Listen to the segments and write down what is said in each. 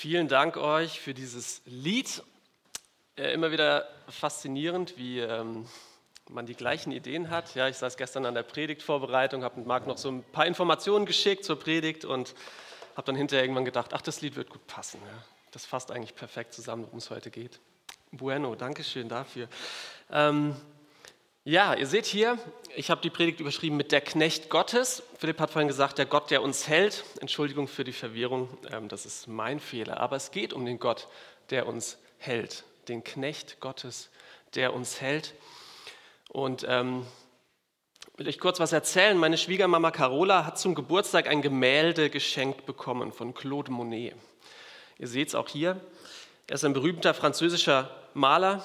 Vielen Dank euch für dieses Lied. Äh, immer wieder faszinierend, wie ähm, man die gleichen Ideen hat. Ja, ich saß gestern an der Predigtvorbereitung, habe Marc noch so ein paar Informationen geschickt zur Predigt und habe dann hinterher irgendwann gedacht, ach, das Lied wird gut passen. Ja. Das fasst eigentlich perfekt zusammen, worum es heute geht. Bueno, danke schön dafür. Ähm, ja, ihr seht hier, ich habe die Predigt überschrieben mit der Knecht Gottes. Philipp hat vorhin gesagt, der Gott, der uns hält. Entschuldigung für die Verwirrung, ähm, das ist mein Fehler. Aber es geht um den Gott, der uns hält. Den Knecht Gottes, der uns hält. Und ähm, will ich kurz was erzählen. Meine Schwiegermama Carola hat zum Geburtstag ein Gemälde geschenkt bekommen von Claude Monet. Ihr seht es auch hier. Er ist ein berühmter französischer Maler,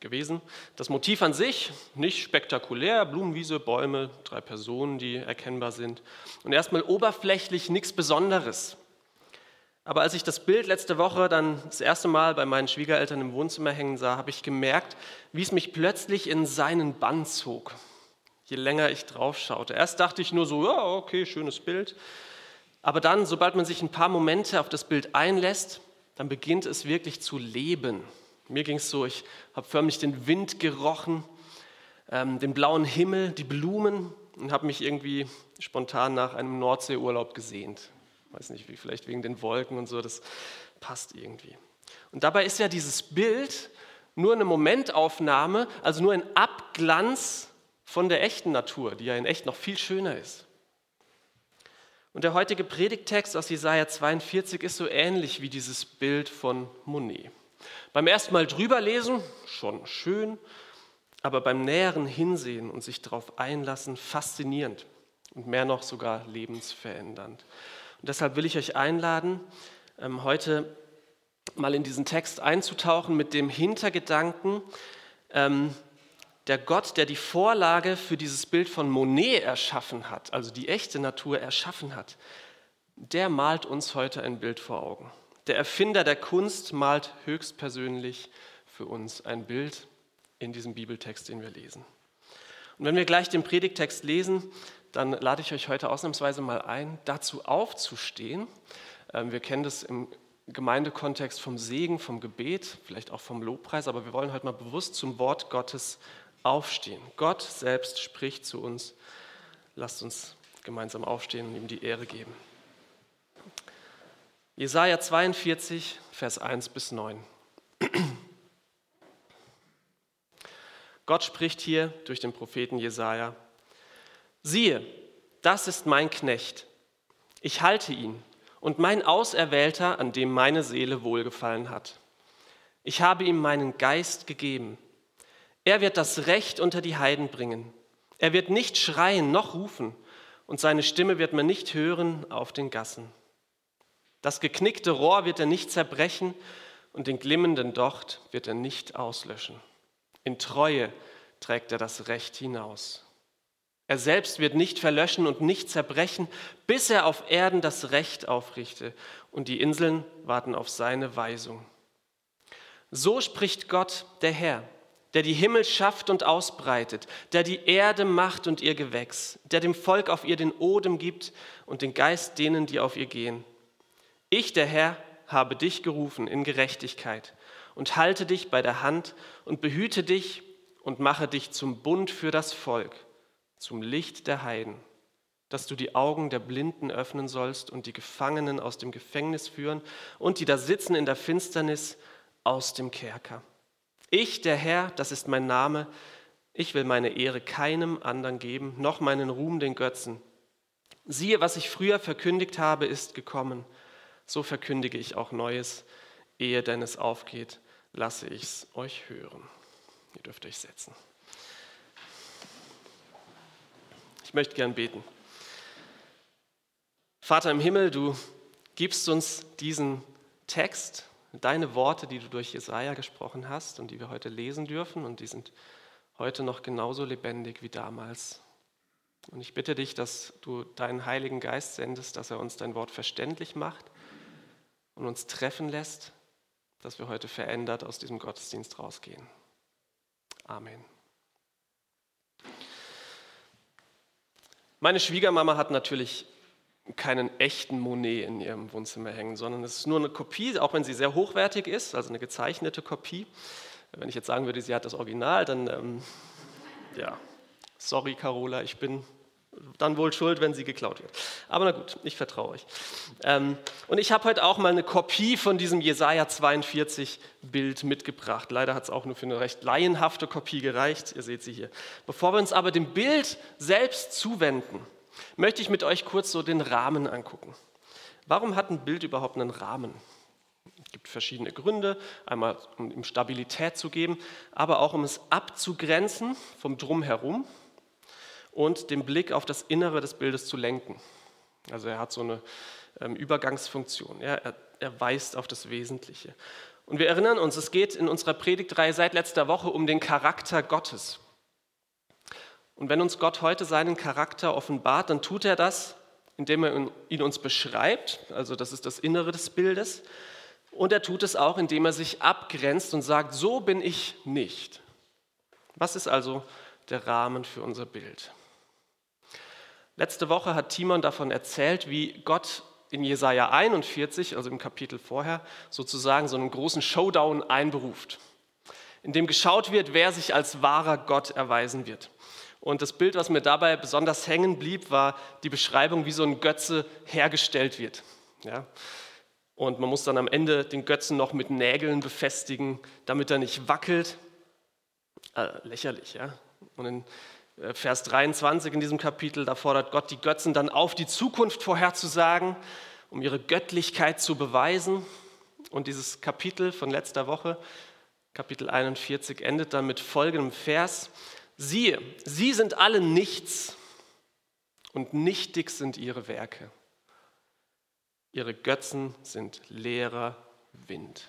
gewesen. Das Motiv an sich nicht spektakulär, Blumenwiese, Bäume, drei Personen, die erkennbar sind. Und erstmal oberflächlich nichts Besonderes. Aber als ich das Bild letzte Woche dann das erste Mal bei meinen Schwiegereltern im Wohnzimmer hängen sah, habe ich gemerkt, wie es mich plötzlich in seinen Bann zog. Je länger ich drauf schaute. Erst dachte ich nur so, ja, okay, schönes Bild. Aber dann, sobald man sich ein paar Momente auf das Bild einlässt, dann beginnt es wirklich zu leben. Mir ging es so, ich habe förmlich den Wind gerochen, ähm, den blauen Himmel, die Blumen und habe mich irgendwie spontan nach einem Nordseeurlaub gesehnt. Weiß nicht, wie vielleicht wegen den Wolken und so, das passt irgendwie. Und dabei ist ja dieses Bild nur eine Momentaufnahme, also nur ein Abglanz von der echten Natur, die ja in echt noch viel schöner ist. Und der heutige Predigtext aus Jesaja 42 ist so ähnlich wie dieses Bild von Monet. Beim ersten Mal drüber lesen, schon schön, aber beim näheren Hinsehen und sich darauf einlassen, faszinierend und mehr noch sogar lebensverändernd. Und deshalb will ich euch einladen, ähm, heute mal in diesen Text einzutauchen mit dem Hintergedanken, ähm, der Gott, der die Vorlage für dieses Bild von Monet erschaffen hat, also die echte Natur erschaffen hat, der malt uns heute ein Bild vor Augen. Der Erfinder der Kunst malt höchstpersönlich für uns ein Bild in diesem Bibeltext, den wir lesen. Und wenn wir gleich den Predigtext lesen, dann lade ich euch heute ausnahmsweise mal ein, dazu aufzustehen. Ähm, wir kennen das im Gemeindekontext vom Segen, vom Gebet, vielleicht auch vom Lobpreis, aber wir wollen heute mal bewusst zum Wort Gottes aufstehen. Gott selbst spricht zu uns. Lasst uns gemeinsam aufstehen und ihm die Ehre geben. Jesaja 42, Vers 1 bis 9. Gott spricht hier durch den Propheten Jesaja: Siehe, das ist mein Knecht. Ich halte ihn und mein Auserwählter, an dem meine Seele wohlgefallen hat. Ich habe ihm meinen Geist gegeben. Er wird das Recht unter die Heiden bringen. Er wird nicht schreien noch rufen, und seine Stimme wird man nicht hören auf den Gassen. Das geknickte Rohr wird er nicht zerbrechen und den glimmenden Docht wird er nicht auslöschen. In Treue trägt er das Recht hinaus. Er selbst wird nicht verlöschen und nicht zerbrechen, bis er auf Erden das Recht aufrichte und die Inseln warten auf seine Weisung. So spricht Gott, der Herr, der die Himmel schafft und ausbreitet, der die Erde macht und ihr Gewächs, der dem Volk auf ihr den Odem gibt und den Geist denen, die auf ihr gehen ich, der Herr, habe dich gerufen in Gerechtigkeit und halte dich bei der Hand und behüte dich und mache dich zum Bund für das Volk, zum Licht der Heiden, dass du die Augen der Blinden öffnen sollst und die Gefangenen aus dem Gefängnis führen und die da sitzen in der Finsternis aus dem Kerker. Ich, der Herr, das ist mein Name, ich will meine Ehre keinem anderen geben, noch meinen Ruhm den Götzen. Siehe, was ich früher verkündigt habe, ist gekommen so verkündige ich auch Neues, ehe denn es aufgeht, lasse ich es euch hören. Ihr dürft euch setzen. Ich möchte gern beten. Vater im Himmel, du gibst uns diesen Text, deine Worte, die du durch Jesaja gesprochen hast und die wir heute lesen dürfen, und die sind heute noch genauso lebendig wie damals. Und ich bitte dich, dass du deinen Heiligen Geist sendest, dass er uns dein Wort verständlich macht und uns treffen lässt, dass wir heute verändert aus diesem Gottesdienst rausgehen. Amen. Meine Schwiegermama hat natürlich keinen echten Monet in ihrem Wohnzimmer hängen, sondern es ist nur eine Kopie, auch wenn sie sehr hochwertig ist, also eine gezeichnete Kopie. Wenn ich jetzt sagen würde, sie hat das Original, dann ähm, ja, sorry Carola, ich bin dann wohl schuld, wenn sie geklaut wird. Aber na gut, ich vertraue euch. Ähm, und ich habe heute auch mal eine Kopie von diesem Jesaja 42 Bild mitgebracht. Leider hat es auch nur für eine recht laienhafte Kopie gereicht. Ihr seht sie hier. Bevor wir uns aber dem Bild selbst zuwenden, möchte ich mit euch kurz so den Rahmen angucken. Warum hat ein Bild überhaupt einen Rahmen? Es gibt verschiedene Gründe. Einmal, um ihm Stabilität zu geben, aber auch um es abzugrenzen vom Drumherum und den Blick auf das Innere des Bildes zu lenken. Also er hat so eine ähm, Übergangsfunktion. Ja? Er, er weist auf das Wesentliche. Und wir erinnern uns, es geht in unserer Predigtreihe seit letzter Woche um den Charakter Gottes. Und wenn uns Gott heute seinen Charakter offenbart, dann tut er das, indem er ihn uns beschreibt, also das ist das Innere des Bildes, und er tut es auch, indem er sich abgrenzt und sagt, so bin ich nicht. Was ist also der Rahmen für unser Bild? Letzte Woche hat Timon davon erzählt, wie Gott in Jesaja 41, also im Kapitel vorher, sozusagen so einen großen Showdown einberuft, in dem geschaut wird, wer sich als wahrer Gott erweisen wird. Und das Bild, was mir dabei besonders hängen blieb, war die Beschreibung, wie so ein Götze hergestellt wird. Ja? Und man muss dann am Ende den Götzen noch mit Nägeln befestigen, damit er nicht wackelt. Äh, lächerlich, ja. Und in Vers 23 in diesem Kapitel, da fordert Gott die Götzen dann auf, die Zukunft vorherzusagen, um ihre Göttlichkeit zu beweisen. Und dieses Kapitel von letzter Woche, Kapitel 41, endet dann mit folgendem Vers. Siehe, sie sind alle nichts und nichtig sind ihre Werke. Ihre Götzen sind leerer Wind.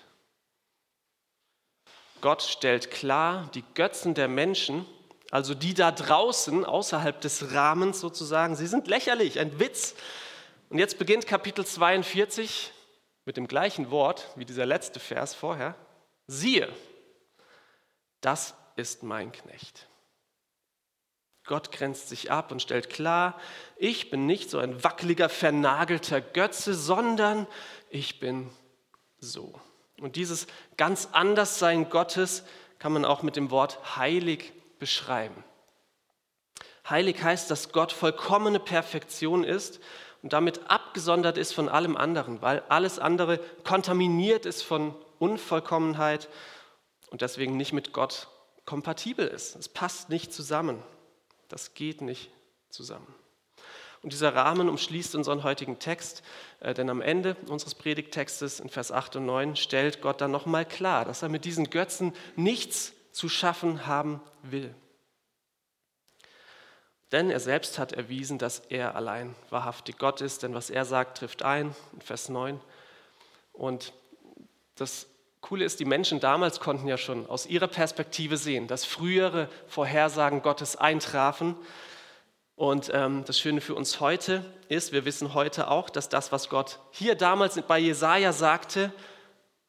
Gott stellt klar, die Götzen der Menschen also die da draußen, außerhalb des Rahmens sozusagen, sie sind lächerlich, ein Witz. Und jetzt beginnt Kapitel 42 mit dem gleichen Wort wie dieser letzte Vers vorher. Siehe, das ist mein Knecht. Gott grenzt sich ab und stellt klar, ich bin nicht so ein wackeliger, vernagelter Götze, sondern ich bin so. Und dieses ganz Anderssein Gottes kann man auch mit dem Wort heilig beschreiben. Heilig heißt, dass Gott vollkommene Perfektion ist und damit abgesondert ist von allem anderen, weil alles andere kontaminiert ist von Unvollkommenheit und deswegen nicht mit Gott kompatibel ist. Es passt nicht zusammen. Das geht nicht zusammen. Und dieser Rahmen umschließt unseren heutigen Text, äh, denn am Ende unseres Predigttextes in Vers 8 und 9 stellt Gott dann nochmal klar, dass er mit diesen Götzen nichts zu schaffen haben will. Denn er selbst hat erwiesen, dass er allein wahrhaftig Gott ist, denn was er sagt, trifft ein, in Vers 9. Und das Coole ist, die Menschen damals konnten ja schon aus ihrer Perspektive sehen, dass frühere Vorhersagen Gottes eintrafen. Und ähm, das Schöne für uns heute ist, wir wissen heute auch, dass das, was Gott hier damals bei Jesaja sagte,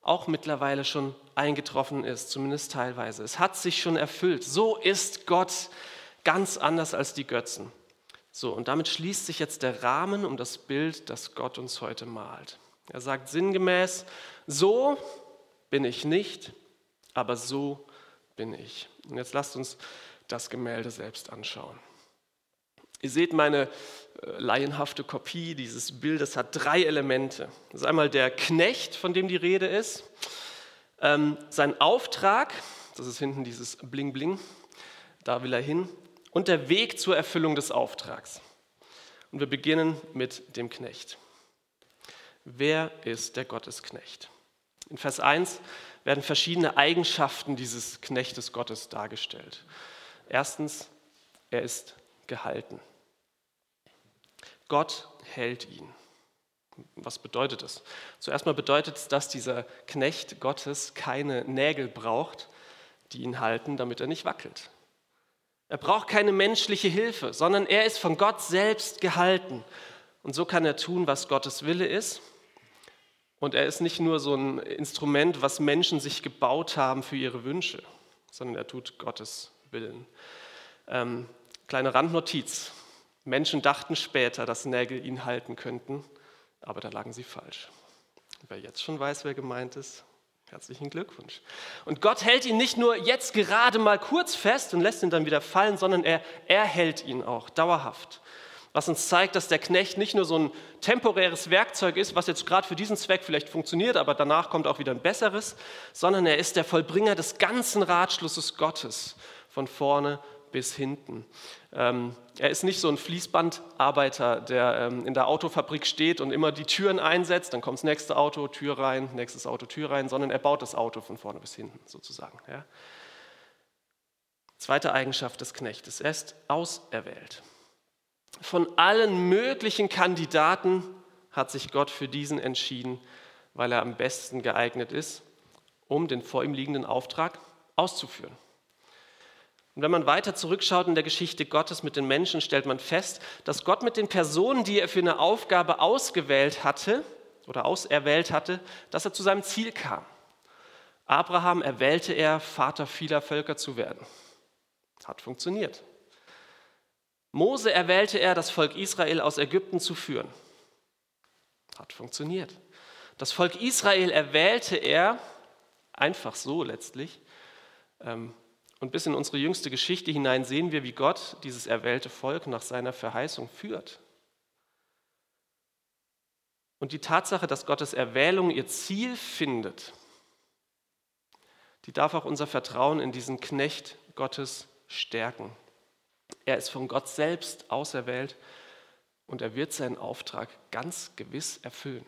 auch mittlerweile schon eingetroffen ist, zumindest teilweise. Es hat sich schon erfüllt. So ist Gott ganz anders als die Götzen. So, und damit schließt sich jetzt der Rahmen um das Bild, das Gott uns heute malt. Er sagt sinngemäß, so bin ich nicht, aber so bin ich. Und jetzt lasst uns das Gemälde selbst anschauen. Ihr seht meine äh, laienhafte Kopie dieses Bildes hat drei Elemente. Das ist einmal der Knecht, von dem die Rede ist. Ähm, sein Auftrag, das ist hinten dieses Bling Bling, da will er hin, und der Weg zur Erfüllung des Auftrags. Und wir beginnen mit dem Knecht. Wer ist der Gottesknecht? In Vers 1 werden verschiedene Eigenschaften dieses Knechtes Gottes dargestellt. Erstens, er ist gehalten. Gott hält ihn. Was bedeutet das? Zuerst mal bedeutet es, dass dieser Knecht Gottes keine Nägel braucht, die ihn halten, damit er nicht wackelt. Er braucht keine menschliche Hilfe, sondern er ist von Gott selbst gehalten. Und so kann er tun, was Gottes Wille ist. Und er ist nicht nur so ein Instrument, was Menschen sich gebaut haben für ihre Wünsche, sondern er tut Gottes Willen. Ähm, kleine Randnotiz. Menschen dachten später, dass Nägel ihn halten könnten, aber da lagen sie falsch. Wer jetzt schon weiß, wer gemeint ist, herzlichen Glückwunsch. Und Gott hält ihn nicht nur jetzt gerade mal kurz fest und lässt ihn dann wieder fallen, sondern er, er hält ihn auch dauerhaft. Was uns zeigt, dass der Knecht nicht nur so ein temporäres Werkzeug ist, was jetzt gerade für diesen Zweck vielleicht funktioniert, aber danach kommt auch wieder ein besseres, sondern er ist der Vollbringer des ganzen Ratschlusses Gottes, von vorne bis hinten. Ähm, er ist nicht so ein Fließbandarbeiter, der ähm, in der Autofabrik steht und immer die Türen einsetzt, dann kommt das nächste Auto, Tür rein, nächstes Auto, Tür rein, sondern er baut das Auto von vorne bis hinten sozusagen. Ja. Zweite Eigenschaft des Knechtes, er ist auserwählt. Von allen möglichen Kandidaten hat sich Gott für diesen entschieden, weil er am besten geeignet ist, um den vor ihm liegenden Auftrag auszuführen. Und wenn man weiter zurückschaut in der Geschichte Gottes mit den Menschen, stellt man fest, dass Gott mit den Personen, die er für eine Aufgabe ausgewählt hatte oder auserwählt hatte, dass er zu seinem Ziel kam. Abraham erwählte er, Vater vieler Völker zu werden. Hat funktioniert. Mose erwählte er, das Volk Israel aus Ägypten zu führen. Hat funktioniert. Das Volk Israel erwählte er, einfach so letztlich, ähm, und bis in unsere jüngste Geschichte hinein sehen wir, wie Gott dieses erwählte Volk nach seiner Verheißung führt. Und die Tatsache, dass Gottes Erwählung ihr Ziel findet, die darf auch unser Vertrauen in diesen Knecht Gottes stärken. Er ist von Gott selbst auserwählt und er wird seinen Auftrag ganz gewiss erfüllen.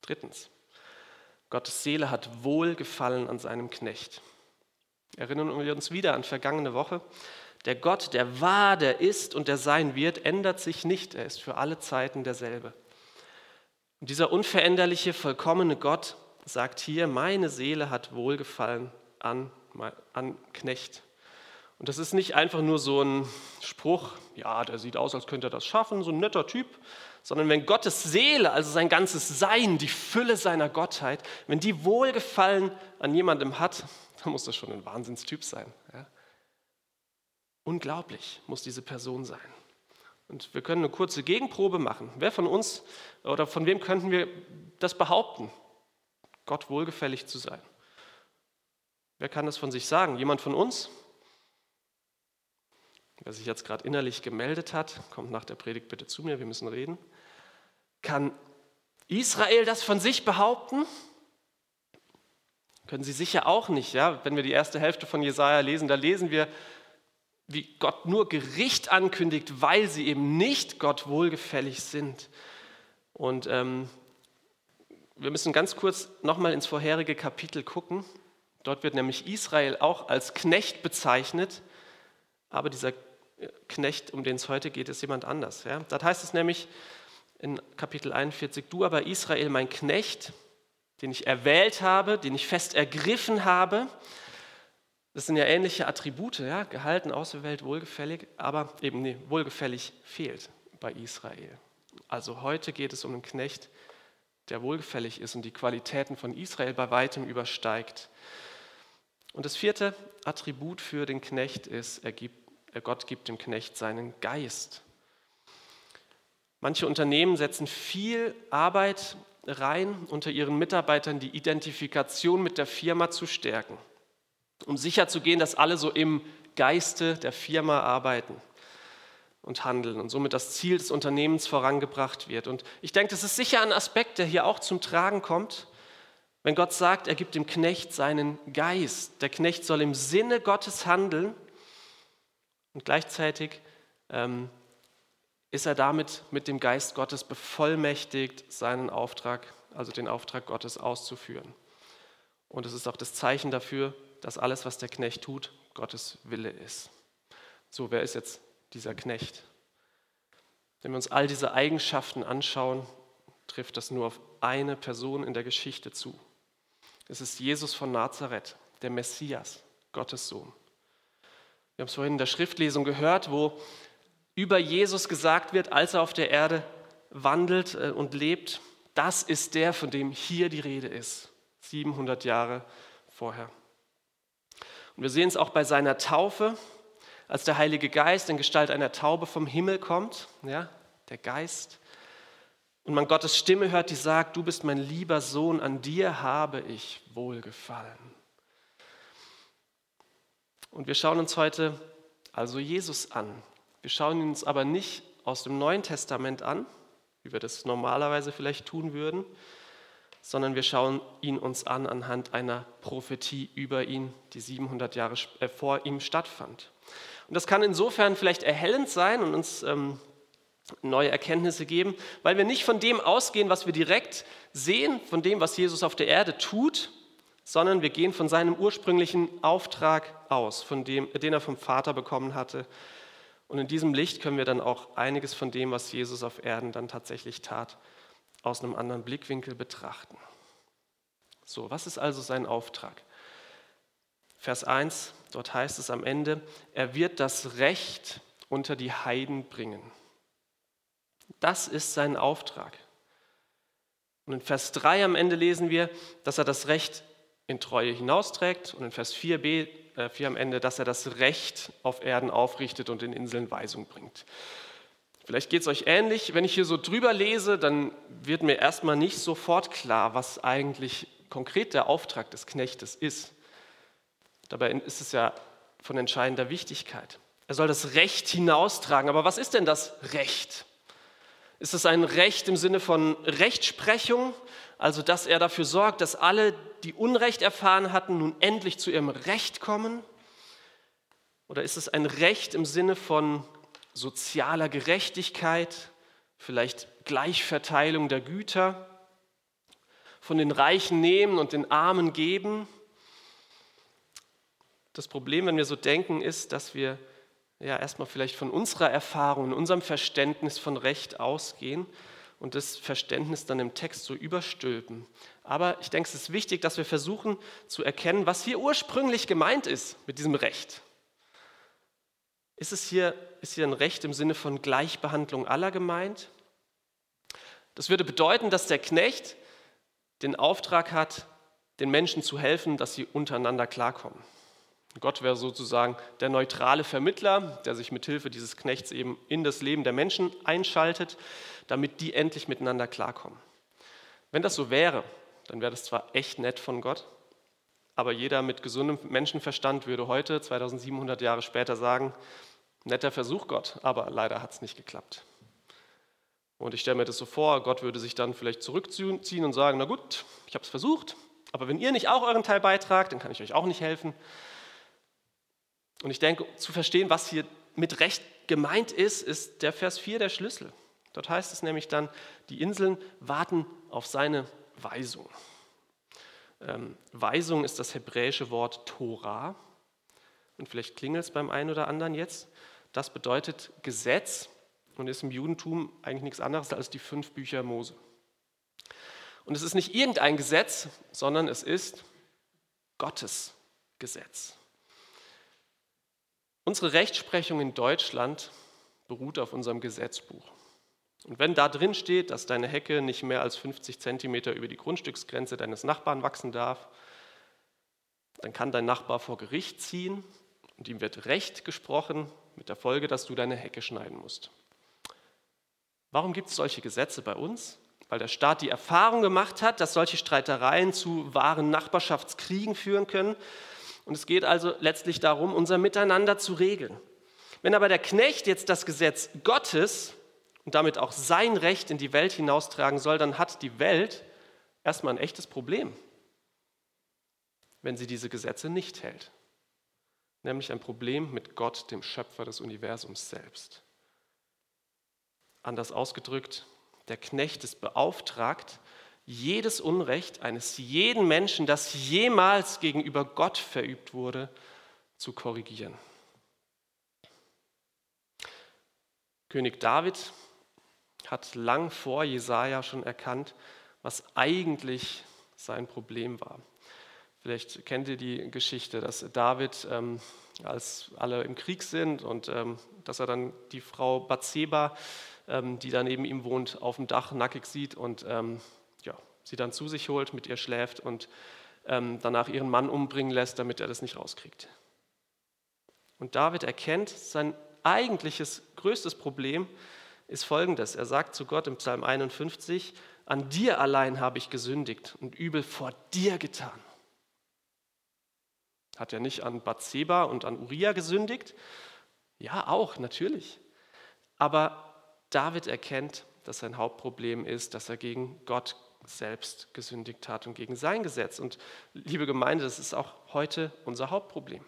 Drittens, Gottes Seele hat Wohlgefallen an seinem Knecht. Erinnern wir uns wieder an vergangene Woche. Der Gott, der war, der ist und der sein wird, ändert sich nicht. Er ist für alle Zeiten derselbe. Und dieser unveränderliche, vollkommene Gott sagt hier, meine Seele hat Wohlgefallen an, an Knecht. Und das ist nicht einfach nur so ein Spruch, ja, der sieht aus, als könnte er das schaffen, so ein netter Typ, sondern wenn Gottes Seele, also sein ganzes Sein, die Fülle seiner Gottheit, wenn die Wohlgefallen an jemandem hat, dann muss das schon ein Wahnsinnstyp sein. Ja? Unglaublich muss diese Person sein. Und wir können eine kurze Gegenprobe machen. Wer von uns oder von wem könnten wir das behaupten, Gott wohlgefällig zu sein? Wer kann das von sich sagen? Jemand von uns? Wer sich jetzt gerade innerlich gemeldet hat, kommt nach der Predigt bitte zu mir, wir müssen reden. Kann Israel das von sich behaupten? Können sie sicher auch nicht. Ja? Wenn wir die erste Hälfte von Jesaja lesen, da lesen wir, wie Gott nur Gericht ankündigt, weil sie eben nicht Gott wohlgefällig sind. Und ähm, wir müssen ganz kurz nochmal ins vorherige Kapitel gucken. Dort wird nämlich Israel auch als Knecht bezeichnet, aber dieser Knecht, um den es heute geht, ist jemand anders. Ja? Dort heißt es nämlich Kapitel 41, du aber Israel, mein Knecht, den ich erwählt habe, den ich fest ergriffen habe. Das sind ja ähnliche Attribute, ja? gehalten, auserwählt, wohlgefällig, aber eben nee, wohlgefällig fehlt bei Israel. Also heute geht es um einen Knecht, der wohlgefällig ist und die Qualitäten von Israel bei weitem übersteigt. Und das vierte Attribut für den Knecht ist, er gibt Gott gibt dem Knecht seinen Geist. Manche Unternehmen setzen viel Arbeit rein, unter ihren Mitarbeitern die Identifikation mit der Firma zu stärken, um sicherzugehen, dass alle so im Geiste der Firma arbeiten und handeln und somit das Ziel des Unternehmens vorangebracht wird. Und ich denke, das ist sicher ein Aspekt, der hier auch zum Tragen kommt, wenn Gott sagt, er gibt dem Knecht seinen Geist. Der Knecht soll im Sinne Gottes handeln und gleichzeitig ähm, ist er damit mit dem Geist Gottes bevollmächtigt, seinen Auftrag, also den Auftrag Gottes auszuführen. Und es ist auch das Zeichen dafür, dass alles, was der Knecht tut, Gottes Wille ist. So, wer ist jetzt dieser Knecht? Wenn wir uns all diese Eigenschaften anschauen, trifft das nur auf eine Person in der Geschichte zu. Es ist Jesus von Nazareth, der Messias, Gottes Sohn. Wir haben es vorhin in der Schriftlesung gehört, wo über Jesus gesagt wird, als er auf der Erde wandelt äh, und lebt, das ist der, von dem hier die Rede ist, 700 Jahre vorher. Und wir sehen es auch bei seiner Taufe. als der Heilige Geist in Gestalt einer Taube vom Himmel kommt, ja, der Geist, und man Gottes Stimme hört, die sagt, du bist mein lieber Sohn, an dir habe ich wohlgefallen. Und wir schauen uns heute also Jesus an. Wir schauen ihn uns aber nicht aus dem Neuen Testament an, wie wir das normalerweise vielleicht tun würden, sondern wir schauen ihn uns an anhand einer Prophetie über ihn, die 700 Jahre äh, vor ihm stattfand. Und das kann insofern vielleicht erhellend sein und uns ähm, neue Erkenntnisse geben, weil wir nicht von dem ausgehen, was wir direkt sehen, von dem, was Jesus auf der Erde tut, sondern wir gehen von seinem ursprünglichen Auftrag aus, von dem, den er vom Vater bekommen hatte. Und in diesem Licht können wir dann auch einiges von dem, was Jesus auf Erden dann tatsächlich tat, aus einem anderen Blickwinkel betrachten. So, was ist also sein Auftrag? Vers 1, dort heißt es am Ende, er wird das Recht unter die Heiden bringen. Das ist sein Auftrag. Und in Vers 3 am Ende lesen wir, dass er das Recht in Treue hinausträgt und in Vers 4b, äh 4 am Ende, dass er das Recht auf Erden aufrichtet und in Inseln Weisung bringt. Vielleicht geht es euch ähnlich. Wenn ich hier so drüber lese, dann wird mir erstmal nicht sofort klar, was eigentlich konkret der Auftrag des Knechtes ist. Dabei ist es ja von entscheidender Wichtigkeit. Er soll das Recht hinaustragen. Aber was ist denn das Recht? Ist es ein Recht im Sinne von Rechtsprechung, also dass er dafür sorgt, dass alle, die Unrecht erfahren hatten, nun endlich zu ihrem Recht kommen? Oder ist es ein Recht im Sinne von sozialer Gerechtigkeit, vielleicht Gleichverteilung der Güter, von den Reichen nehmen und den Armen geben? Das Problem, wenn wir so denken, ist, dass wir ja erstmal vielleicht von unserer Erfahrung, unserem Verständnis von Recht ausgehen und das Verständnis dann im Text so überstülpen. Aber ich denke, es ist wichtig, dass wir versuchen zu erkennen, was hier ursprünglich gemeint ist mit diesem Recht. Ist es hier, ist hier ein Recht im Sinne von Gleichbehandlung aller gemeint? Das würde bedeuten, dass der Knecht den Auftrag hat, den Menschen zu helfen, dass sie untereinander klarkommen. Gott wäre sozusagen der neutrale Vermittler, der sich mit Hilfe dieses Knechts eben in das Leben der Menschen einschaltet, damit die endlich miteinander klarkommen. Wenn das so wäre, dann wäre das zwar echt nett von Gott, aber jeder mit gesundem Menschenverstand würde heute, 2700 Jahre später, sagen, netter Versuch Gott, aber leider hat es nicht geklappt. Und ich stelle mir das so vor, Gott würde sich dann vielleicht zurückziehen und sagen, na gut, ich habe es versucht, aber wenn ihr nicht auch euren Teil beitragt, dann kann ich euch auch nicht helfen. Und ich denke, zu verstehen, was hier mit Recht gemeint ist, ist der Vers 4 der Schlüssel. Dort heißt es nämlich dann, die Inseln warten auf seine Weisung. Ähm, Weisung ist das hebräische Wort Torah. Und vielleicht klingelt es beim einen oder anderen jetzt. Das bedeutet Gesetz und ist im Judentum eigentlich nichts anderes als die fünf Bücher Mose. Und es ist nicht irgendein Gesetz, sondern es ist Gottes Gesetz. Unsere Rechtsprechung in Deutschland beruht auf unserem Gesetzbuch. Und wenn da drin steht, dass deine Hecke nicht mehr als 50 Zentimeter über die Grundstücksgrenze deines Nachbarn wachsen darf, dann kann dein Nachbar vor Gericht ziehen und ihm wird Recht gesprochen mit der Folge, dass du deine Hecke schneiden musst. Warum gibt es solche Gesetze bei uns? Weil der Staat die Erfahrung gemacht hat, dass solche Streitereien zu wahren Nachbarschaftskriegen führen können und es geht also letztlich darum, unser Miteinander zu regeln. Wenn aber der Knecht jetzt das Gesetz Gottes und damit auch sein Recht in die Welt hinaustragen soll, dann hat die Welt erstmal ein echtes Problem, wenn sie diese Gesetze nicht hält. Nämlich ein Problem mit Gott, dem Schöpfer des Universums selbst. Anders ausgedrückt, der Knecht ist beauftragt, jedes Unrecht eines jeden Menschen, das jemals gegenüber Gott verübt wurde, zu korrigieren. König David hat lang vor Jesaja schon erkannt, was eigentlich sein Problem war. Vielleicht kennt ihr die Geschichte, dass David, ähm, als alle im Krieg sind und ähm, dass er dann die Frau Bathseba, ähm, die da neben ihm wohnt, auf dem Dach nackig sieht und ähm, sie dann zu sich holt, mit ihr schläft und ähm, danach ihren Mann umbringen lässt, damit er das nicht rauskriegt. Und David erkennt, sein eigentliches größtes Problem ist folgendes. Er sagt zu Gott im Psalm 51, an dir allein habe ich gesündigt und übel vor dir getan. Hat er nicht an Bathseba und an Uriah gesündigt? Ja, auch, natürlich. Aber David erkennt, dass sein Hauptproblem ist, dass er gegen Gott selbst gesündigt hat und gegen sein Gesetz. Und liebe Gemeinde, das ist auch heute unser Hauptproblem.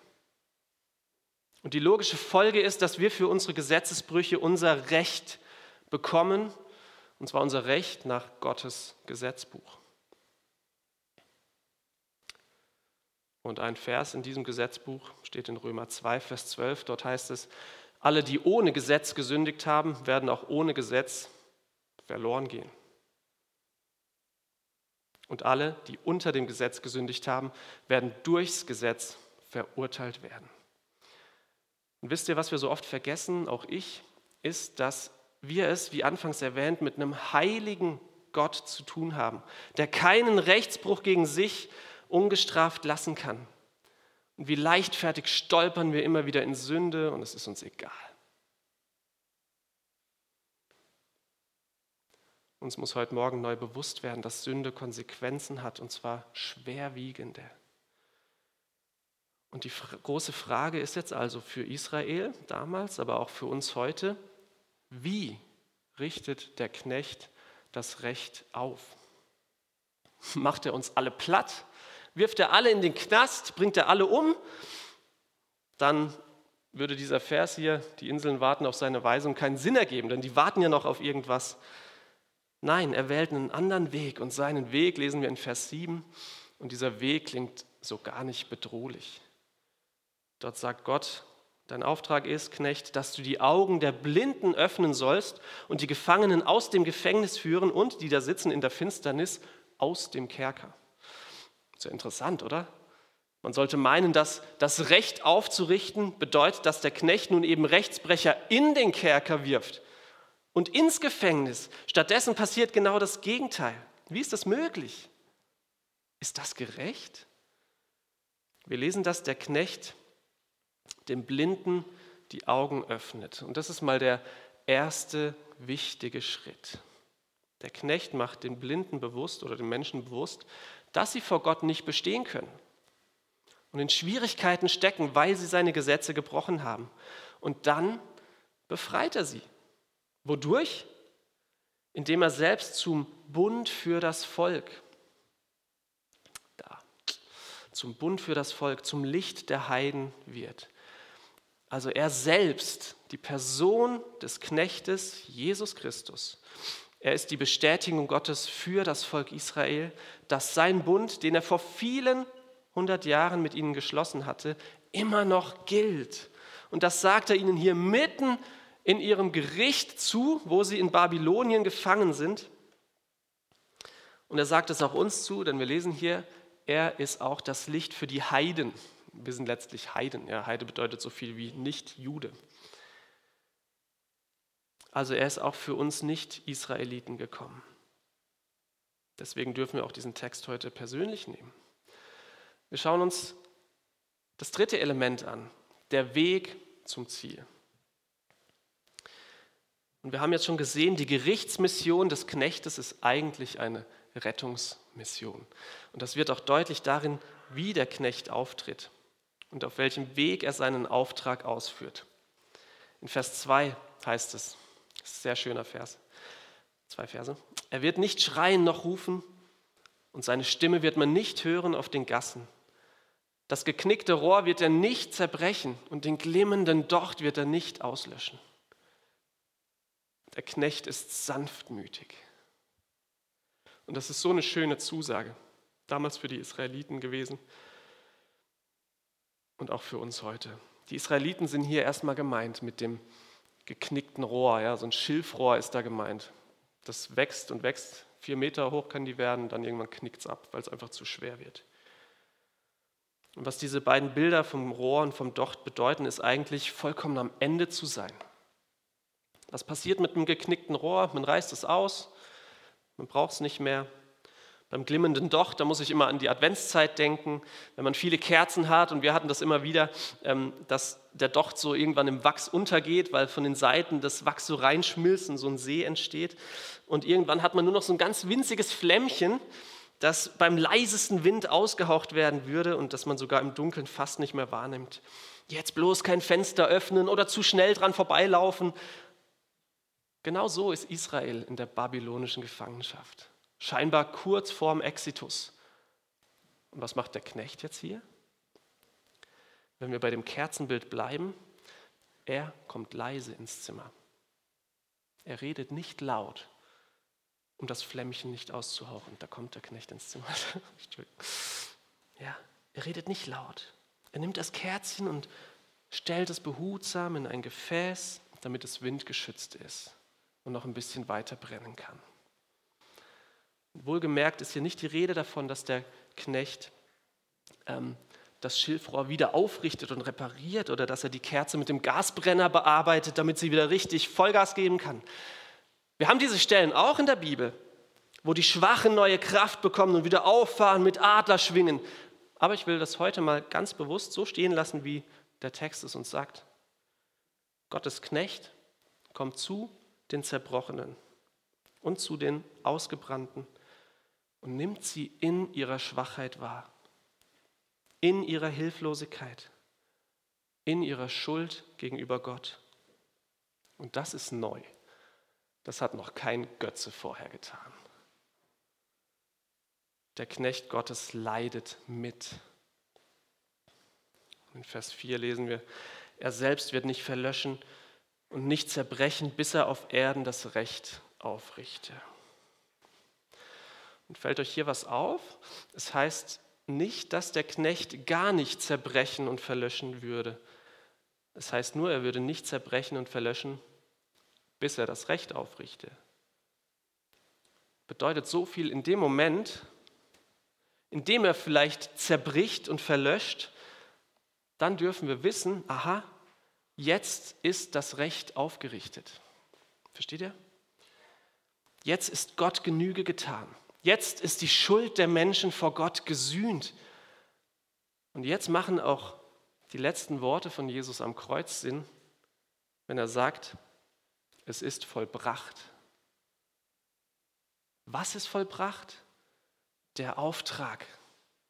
Und die logische Folge ist, dass wir für unsere Gesetzesbrüche unser Recht bekommen, und zwar unser Recht nach Gottes Gesetzbuch. Und ein Vers in diesem Gesetzbuch steht in Römer 2, Vers 12. Dort heißt es, alle, die ohne Gesetz gesündigt haben, werden auch ohne Gesetz verloren gehen. Und alle, die unter dem Gesetz gesündigt haben, werden durchs Gesetz verurteilt werden. Und wisst ihr, was wir so oft vergessen, auch ich, ist, dass wir es, wie anfangs erwähnt, mit einem heiligen Gott zu tun haben, der keinen Rechtsbruch gegen sich ungestraft lassen kann. Und wie leichtfertig stolpern wir immer wieder in Sünde und es ist uns egal. Uns muss heute Morgen neu bewusst werden, dass Sünde Konsequenzen hat und zwar schwerwiegende. Und die große Frage ist jetzt also für Israel damals, aber auch für uns heute, wie richtet der Knecht das Recht auf? Macht er uns alle platt? Wirft er alle in den Knast? Bringt er alle um? Dann würde dieser Vers hier, die Inseln warten auf seine Weisung, keinen Sinn ergeben, denn die warten ja noch auf irgendwas. Nein, er wählt einen anderen Weg und seinen Weg lesen wir in Vers 7 und dieser Weg klingt so gar nicht bedrohlich. Dort sagt Gott, dein Auftrag ist, Knecht, dass du die Augen der Blinden öffnen sollst und die Gefangenen aus dem Gefängnis führen und die da sitzen in der Finsternis aus dem Kerker. Sehr interessant, oder? Man sollte meinen, dass das Recht aufzurichten bedeutet, dass der Knecht nun eben Rechtsbrecher in den Kerker wirft und ins Gefängnis. Stattdessen passiert genau das Gegenteil. Wie ist das möglich? Ist das gerecht? Wir lesen, dass der Knecht dem Blinden die Augen öffnet. Und das ist mal der erste wichtige Schritt. Der Knecht macht den Blinden bewusst oder den Menschen bewusst, dass sie vor Gott nicht bestehen können und in Schwierigkeiten stecken, weil sie seine Gesetze gebrochen haben. Und dann befreit er sie. Wodurch? Indem er selbst zum Bund für das Volk, da, zum Bund für das Volk, zum Licht der Heiden wird. Also er selbst, die Person des Knechtes Jesus Christus. Er ist die Bestätigung Gottes für das Volk Israel, dass sein Bund, den er vor vielen hundert Jahren mit ihnen geschlossen hatte, immer noch gilt. Und das sagt er ihnen hier mitten in ihrem Gericht zu, wo sie in Babylonien gefangen sind. Und er sagt es auch uns zu, denn wir lesen hier, er ist auch das Licht für die Heiden wir sind letztlich Heiden. Ja, Heide bedeutet so viel wie Nicht-Jude. Also er ist auch für uns Nicht-Israeliten gekommen. Deswegen dürfen wir auch diesen Text heute persönlich nehmen. Wir schauen uns das dritte Element an, der Weg zum Ziel. Und wir haben jetzt schon gesehen, die Gerichtsmission des Knechtes ist eigentlich eine Rettungsmission. Und das wird auch deutlich darin, wie der Knecht auftritt und auf welchem Weg er seinen Auftrag ausführt. In Vers 2 heißt es, sehr schöner Vers, zwei Verse, er wird nicht schreien noch rufen und seine Stimme wird man nicht hören auf den Gassen. Das geknickte Rohr wird er nicht zerbrechen und den glimmenden Docht wird er nicht auslöschen. Der Knecht ist sanftmütig. Und das ist so eine schöne Zusage, damals für die Israeliten gewesen und auch für uns heute. Die Israeliten sind hier erstmal gemeint mit dem geknickten Rohr, ja, so ein Schilfrohr ist da gemeint. Das wächst und wächst, vier Meter hoch kann die werden, dann irgendwann knickt es ab, weil es einfach zu schwer wird. Und was diese beiden Bilder vom Rohr und vom Docht bedeuten, ist eigentlich vollkommen am Ende zu sein. Was passiert mit einem geknickten Rohr? Man reißt es aus, man braucht es nicht mehr. Beim glimmenden Docht, da muss ich immer an die Adventszeit denken, wenn man viele Kerzen hat und wir hatten das immer wieder, ähm, dass der Docht so irgendwann im Wachs untergeht, weil von den Seiten das Wachs so reinschmilzt und so ein See entsteht. Und irgendwann hat man nur noch so ein ganz winziges Flämmchen, das beim leisesten Wind ausgehaucht werden würde und das man sogar im Dunkeln fast nicht mehr wahrnimmt. Jetzt bloß kein Fenster öffnen oder zu schnell dran vorbeilaufen. Genau so ist Israel in der babylonischen Gefangenschaft scheinbar kurz vorm Exitus. Und was macht der Knecht jetzt hier? Wenn wir bei dem Kerzenbild bleiben, er kommt leise ins Zimmer. Er redet nicht laut, um das Flämmchen nicht auszuhauchen. Da kommt der Knecht ins Zimmer. ja, er redet nicht laut. Er nimmt das Kerzchen und stellt es behutsam in ein Gefäß, damit es windgeschützt ist und noch ein bisschen weiter brennen kann. Wohlgemerkt ist hier nicht die Rede davon, dass der Knecht ähm, das Schilfrohr wieder aufrichtet und repariert oder dass er die Kerze mit dem Gasbrenner bearbeitet, damit sie wieder richtig Vollgas geben kann. Wir haben diese Stellen auch in der Bibel, wo die Schwachen neue Kraft bekommen und wieder auffahren mit Adlerschwingen. Aber ich will das heute mal ganz bewusst so stehen lassen, wie der Text es uns sagt. Gottes Knecht kommt zu den Zerbrochenen und zu den Ausgebrannten und nimmt sie in ihrer Schwachheit wahr, in ihrer Hilflosigkeit, in ihrer Schuld gegenüber Gott. Und das ist neu. Das hat noch kein Götze vorher getan. Der Knecht Gottes leidet mit. In Vers 4 lesen wir, er selbst wird nicht verlöschen und nicht zerbrechen, bis er auf Erden das Recht aufrichte. Und fällt euch hier was auf? Es heißt nicht, dass der Knecht gar nicht zerbrechen und verlöschen würde. Es heißt nur, er würde nicht zerbrechen und verlöschen, bis er das Recht aufrichte. Bedeutet so viel in dem Moment, in dem er vielleicht zerbricht und verlöscht, dann dürfen wir wissen, aha, jetzt ist das Recht aufgerichtet. Versteht ihr? Jetzt ist Gott Genüge getan. Jetzt ist die Schuld der Menschen vor Gott gesühnt. Und jetzt machen auch die letzten Worte von Jesus am Kreuz Sinn, wenn er sagt, es ist vollbracht. Was ist vollbracht? Der Auftrag,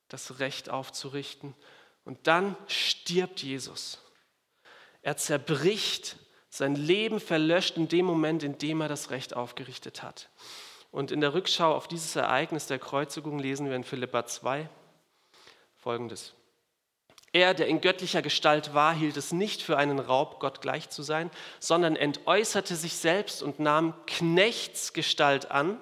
das Recht aufzurichten. Und dann stirbt Jesus. Er zerbricht, sein Leben verlöscht in dem Moment, in dem er das Recht aufgerichtet hat. Und in der Rückschau auf dieses Ereignis der Kreuzigung lesen wir in Philippa 2 folgendes. Er, der in göttlicher Gestalt war, hielt es nicht für einen Raub, Gott gleich zu sein, sondern entäußerte sich selbst und nahm Knechtsgestalt an,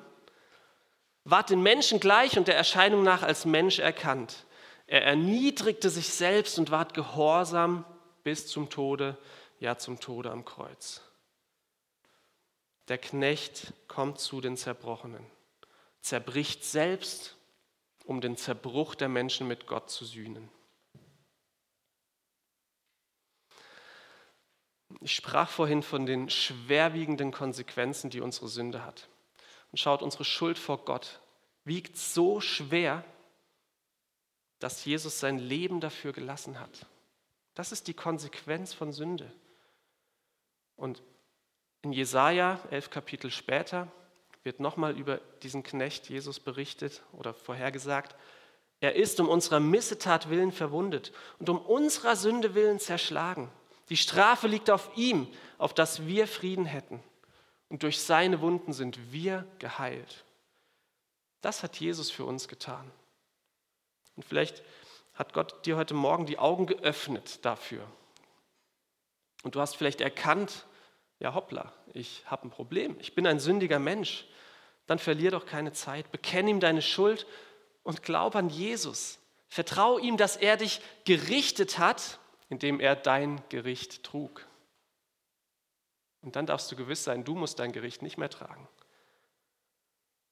ward den Menschen gleich und der Erscheinung nach als Mensch erkannt. Er erniedrigte sich selbst und ward gehorsam bis zum Tode, ja zum Tode am Kreuz. Der Knecht kommt zu den Zerbrochenen, zerbricht selbst, um den Zerbruch der Menschen mit Gott zu sühnen. Ich sprach vorhin von den schwerwiegenden Konsequenzen, die unsere Sünde hat. Und schaut, unsere Schuld vor Gott wiegt so schwer, dass Jesus sein Leben dafür gelassen hat. Das ist die Konsequenz von Sünde. Und in Jesaja, elf Kapitel später, wird nochmal über diesen Knecht Jesus berichtet oder vorhergesagt. Er ist um unserer Missetat willen verwundet und um unserer Sünde willen zerschlagen. Die Strafe liegt auf ihm, auf dass wir Frieden hätten. Und durch seine Wunden sind wir geheilt. Das hat Jesus für uns getan. Und vielleicht hat Gott dir heute Morgen die Augen geöffnet dafür. Und du hast vielleicht erkannt, ja hoppla, ich habe ein Problem, ich bin ein sündiger Mensch, dann verlier doch keine Zeit, bekenn ihm deine Schuld und glaub an Jesus. Vertrau ihm, dass er dich gerichtet hat, indem er dein Gericht trug. Und dann darfst du gewiss sein, du musst dein Gericht nicht mehr tragen.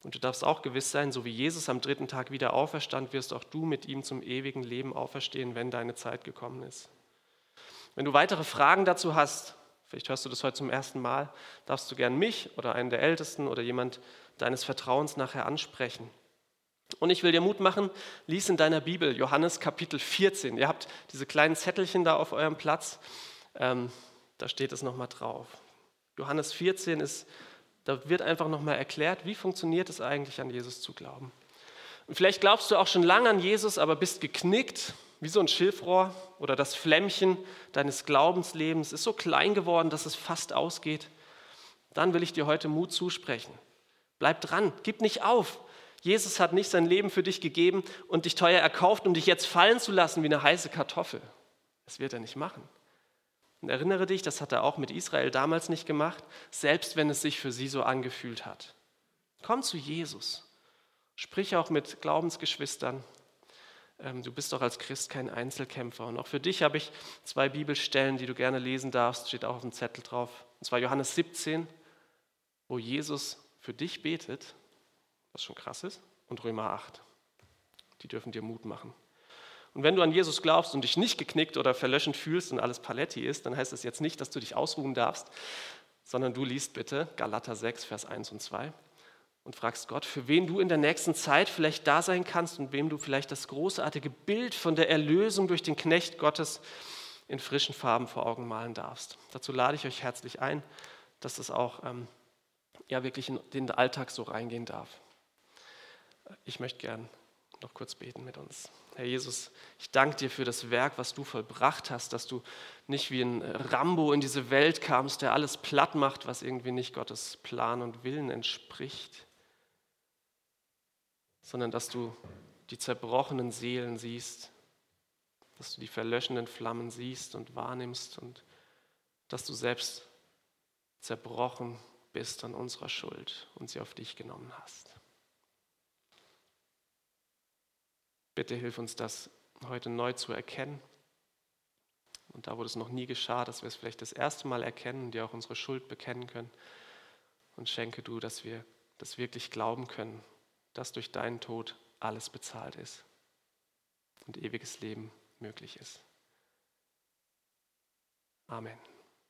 Und du darfst auch gewiss sein, so wie Jesus am dritten Tag wieder auferstand, wirst auch du mit ihm zum ewigen Leben auferstehen, wenn deine Zeit gekommen ist. Wenn du weitere Fragen dazu hast, Vielleicht hörst du das heute zum ersten Mal. Darfst du gern mich oder einen der Ältesten oder jemand deines Vertrauens nachher ansprechen. Und ich will dir Mut machen, lies in deiner Bibel Johannes Kapitel 14. Ihr habt diese kleinen Zettelchen da auf eurem Platz. Ähm, da steht es nochmal drauf. Johannes 14 ist, da wird einfach nochmal erklärt, wie funktioniert es eigentlich, an Jesus zu glauben. Und vielleicht glaubst du auch schon lange an Jesus, aber bist geknickt, wie so ein Schilfrohr oder das Flämmchen deines Glaubenslebens ist so klein geworden, dass es fast ausgeht. Dann will ich dir heute Mut zusprechen. Bleib dran, gib nicht auf. Jesus hat nicht sein Leben für dich gegeben und dich teuer erkauft, um dich jetzt fallen zu lassen wie eine heiße Kartoffel. Das wird er nicht machen. Und erinnere dich, das hat er auch mit Israel damals nicht gemacht, selbst wenn es sich für sie so angefühlt hat. Komm zu Jesus. Sprich auch mit Glaubensgeschwistern. Ähm, du bist doch als Christ kein Einzelkämpfer. Und auch für dich habe ich zwei Bibelstellen, die du gerne lesen darfst, steht auch auf dem Zettel drauf. Und zwar Johannes 17, wo Jesus für dich betet was schon krass ist, und Römer 8. Die dürfen dir Mut machen. Und wenn du an Jesus glaubst und dich nicht geknickt oder verlöschend fühlst und alles Paletti ist, dann heißt das jetzt nicht, dass du dich ausruhen darfst, sondern du liest bitte Galater 6, Vers 1 und 2 und fragst Gott, für wen du in der nächsten Zeit vielleicht da sein kannst und wem du vielleicht das großartige Bild von der Erlösung durch den Knecht Gottes in frischen Farben vor Augen malen darfst. Dazu lade ich euch herzlich ein, dass es auch ähm, ja, wirklich in den Alltag so reingehen darf. Ich möchte gern noch kurz beten mit uns. Herr Jesus, ich danke dir für das Werk, was du vollbracht hast, dass du nicht wie ein Rambo in diese Welt kamst, der alles platt macht, was irgendwie nicht Gottes Plan und Willen entspricht, sondern dass du die zerbrochenen Seelen siehst, dass du die verlöschenden Flammen siehst und wahrnimmst und dass du selbst zerbrochen bist an unserer Schuld und sie auf dich genommen hast. Bitte hilf uns das heute neu zu erkennen. Und da, wo das noch nie geschah, dass wir es vielleicht das erste Mal erkennen, dir auch unsere Schuld bekennen können. Und schenke du, dass wir das wirklich glauben können, dass durch deinen Tod alles bezahlt ist und ewiges Leben möglich ist. Amen.